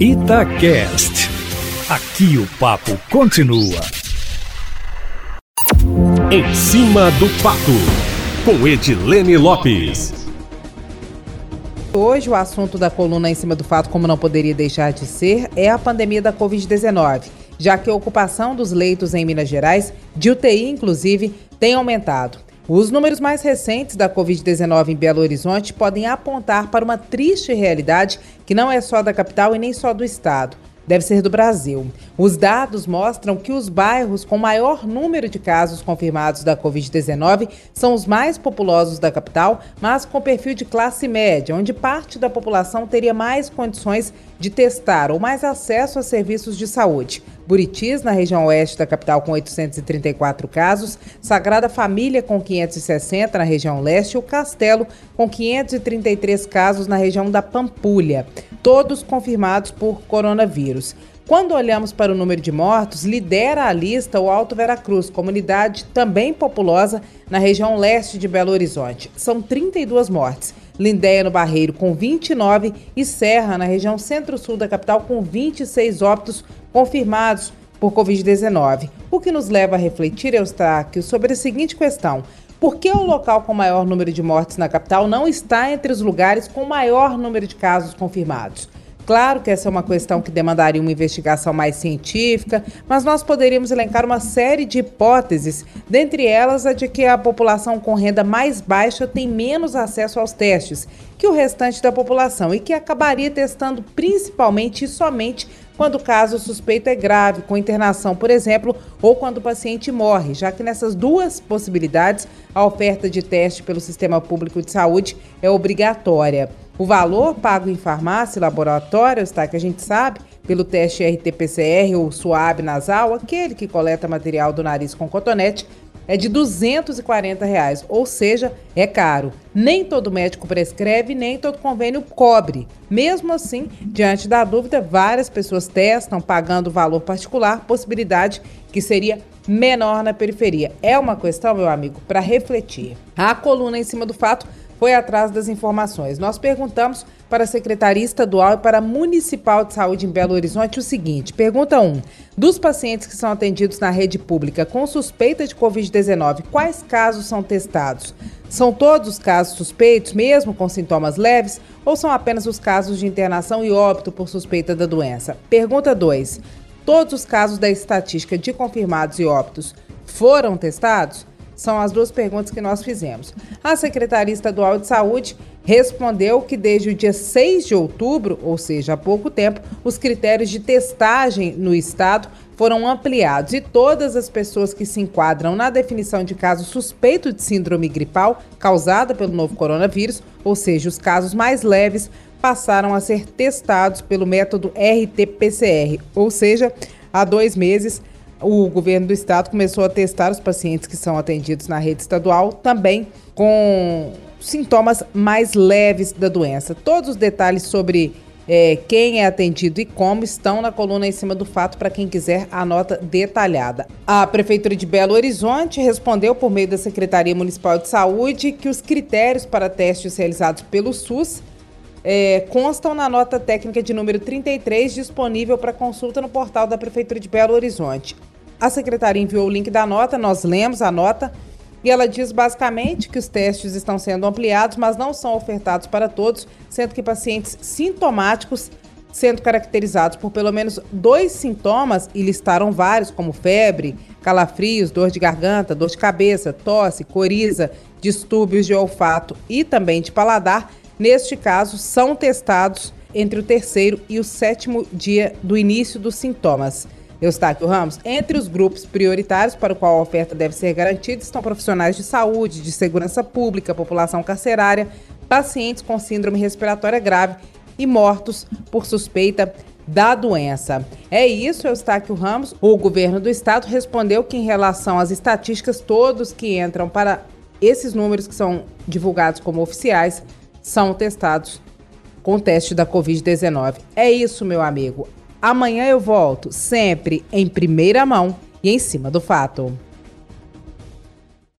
Itacast. Aqui o papo continua. Em cima do papo, com Edilene Lopes. Hoje o assunto da coluna em cima do fato, como não poderia deixar de ser, é a pandemia da Covid-19, já que a ocupação dos leitos em Minas Gerais, de UTI inclusive, tem aumentado. Os números mais recentes da Covid-19 em Belo Horizonte podem apontar para uma triste realidade que não é só da capital e nem só do estado deve ser do Brasil. Os dados mostram que os bairros com maior número de casos confirmados da Covid-19 são os mais populosos da capital, mas com perfil de classe média, onde parte da população teria mais condições de testar ou mais acesso a serviços de saúde. Buritis, na região oeste da capital, com 834 casos, Sagrada Família, com 560 na região leste, e o Castelo, com 533 casos na região da Pampulha todos confirmados por coronavírus. Quando olhamos para o número de mortos, lidera a lista o Alto Veracruz, comunidade também populosa na região leste de Belo Horizonte. São 32 mortes. Lindéia no Barreiro com 29 e Serra na região centro-sul da capital com 26 óbitos confirmados por Covid-19. O que nos leva a refletir, Eustáquio, sobre a seguinte questão: por que o local com maior número de mortes na capital não está entre os lugares com maior número de casos confirmados? Claro que essa é uma questão que demandaria uma investigação mais científica, mas nós poderíamos elencar uma série de hipóteses, dentre elas a de que a população com renda mais baixa tem menos acesso aos testes que o restante da população e que acabaria testando principalmente e somente quando o caso suspeito é grave, com internação, por exemplo, ou quando o paciente morre, já que nessas duas possibilidades a oferta de teste pelo Sistema Público de Saúde é obrigatória. O valor pago em farmácia e laboratório, está que a gente sabe, pelo teste RT-PCR ou suave nasal, aquele que coleta material do nariz com cotonete, é de 240 reais, ou seja, é caro. Nem todo médico prescreve, nem todo convênio cobre. Mesmo assim, diante da dúvida, várias pessoas testam pagando valor particular, possibilidade que seria menor na periferia. É uma questão, meu amigo, para refletir. A coluna em cima do fato foi atrás das informações. Nós perguntamos para a Secretaria Estadual e para a Municipal de Saúde em Belo Horizonte o seguinte: pergunta 1. Dos pacientes que são atendidos na rede pública com suspeita de Covid-19, quais casos são testados? São todos os casos suspeitos, mesmo com sintomas leves, ou são apenas os casos de internação e óbito por suspeita da doença? Pergunta 2. Todos os casos da estatística de confirmados e óbitos foram testados? São as duas perguntas que nós fizemos. A Secretaria Estadual de Saúde respondeu que desde o dia 6 de outubro, ou seja, há pouco tempo, os critérios de testagem no estado foram ampliados e todas as pessoas que se enquadram na definição de caso suspeito de síndrome gripal causada pelo novo coronavírus, ou seja, os casos mais leves, passaram a ser testados pelo método RT-PCR, ou seja, há dois meses o governo do estado começou a testar os pacientes que são atendidos na rede estadual também com sintomas mais leves da doença. Todos os detalhes sobre é, quem é atendido e como estão na coluna em cima do fato para quem quiser a nota detalhada. A Prefeitura de Belo Horizonte respondeu por meio da Secretaria Municipal de Saúde que os critérios para testes realizados pelo SUS é, constam na nota técnica de número 33, disponível para consulta no portal da Prefeitura de Belo Horizonte. A secretaria enviou o link da nota, nós lemos a nota e ela diz basicamente que os testes estão sendo ampliados, mas não são ofertados para todos, sendo que pacientes sintomáticos sendo caracterizados por pelo menos dois sintomas e listaram vários, como febre, calafrios, dor de garganta, dor de cabeça, tosse, coriza, distúrbios de olfato e também de paladar, neste caso, são testados entre o terceiro e o sétimo dia do início dos sintomas. Eustáquio Ramos, entre os grupos prioritários para o qual a oferta deve ser garantida estão profissionais de saúde, de segurança pública, população carcerária, pacientes com síndrome respiratória grave e mortos por suspeita da doença. É isso, Eustáquio Ramos. O governo do estado respondeu que, em relação às estatísticas, todos que entram para esses números que são divulgados como oficiais são testados com teste da Covid-19. É isso, meu amigo. Amanhã eu volto, sempre em primeira mão e em cima do fato.